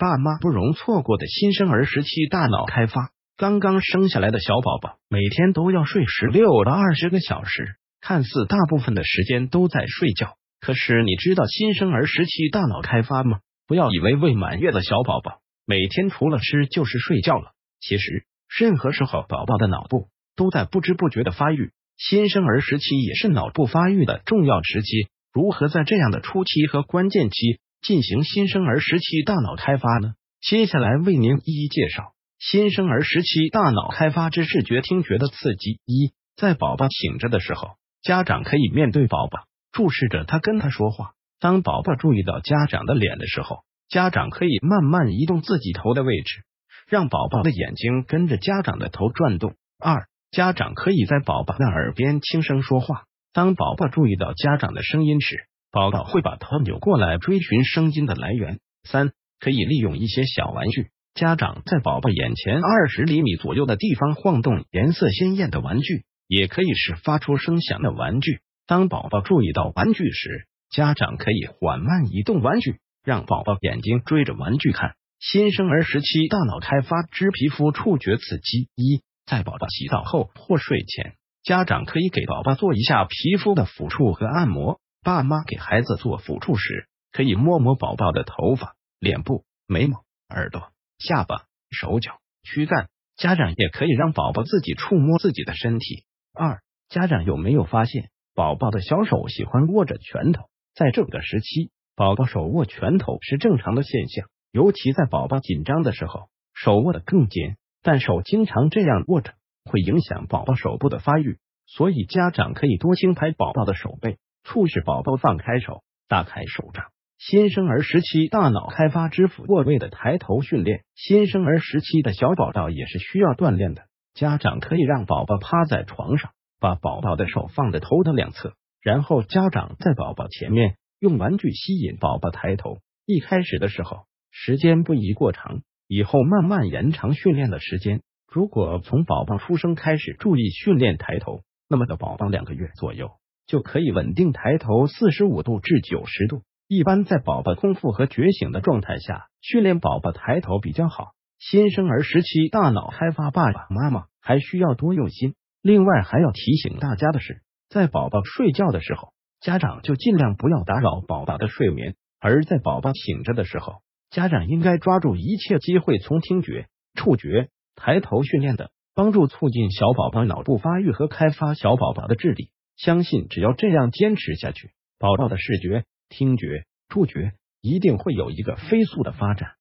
爸妈不容错过的新生儿时期大脑开发。刚刚生下来的小宝宝每天都要睡十六到二十个小时，看似大部分的时间都在睡觉。可是你知道新生儿时期大脑开发吗？不要以为未满月的小宝宝每天除了吃就是睡觉了，其实任何时候宝宝的脑部都在不知不觉的发育。新生儿时期也是脑部发育的重要时期。如何在这样的初期和关键期进行新生儿时期大脑开发呢？接下来为您一一介绍。新生儿时期大脑开发之视觉听觉的刺激：一，在宝宝醒着的时候，家长可以面对宝宝，注视着他跟他说话。当宝宝注意到家长的脸的时候，家长可以慢慢移动自己头的位置，让宝宝的眼睛跟着家长的头转动。二，家长可以在宝宝的耳边轻声说话。当宝宝注意到家长的声音时，宝宝会把头扭过来追寻声音的来源。三，可以利用一些小玩具。家长在宝宝眼前二十厘米左右的地方晃动颜色鲜艳的玩具，也可以是发出声响的玩具。当宝宝注意到玩具时，家长可以缓慢移动玩具，让宝宝眼睛追着玩具看。新生儿时期大脑开发之皮肤触觉刺激：一，在宝宝洗澡后或睡前，家长可以给宝宝做一下皮肤的抚触和按摩。爸妈给孩子做抚触时，可以摸摸宝宝的头发、脸部、眉毛、耳朵。下巴、手脚、躯干，家长也可以让宝宝自己触摸自己的身体。二，家长有没有发现宝宝的小手喜欢握着拳头？在这个时期，宝宝手握拳头是正常的现象，尤其在宝宝紧张的时候，手握的更紧。但手经常这样握着，会影响宝宝手部的发育，所以家长可以多轻拍宝宝的手背，促使宝宝放开手，打开手掌。新生儿时期大脑开发之俯卧位的抬头训练，新生儿时期的小宝宝也是需要锻炼的。家长可以让宝宝趴在床上，把宝宝的手放在头的两侧，然后家长在宝宝前面用玩具吸引宝宝抬头。一开始的时候，时间不宜过长，以后慢慢延长训练的时间。如果从宝宝出生开始注意训练抬头，那么的宝宝两个月左右就可以稳定抬头四十五度至九十度。一般在宝宝空腹和觉醒的状态下训练宝宝抬头比较好。新生儿时期大脑开发，爸爸妈妈还需要多用心。另外还要提醒大家的是，在宝宝睡觉的时候，家长就尽量不要打扰宝宝的睡眠；而在宝宝醒着的时候，家长应该抓住一切机会，从听觉、触觉、抬头训练的帮助，促进小宝宝脑部发育和开发小宝宝的智力。相信只要这样坚持下去，宝宝的视觉。听觉、触觉一定会有一个飞速的发展。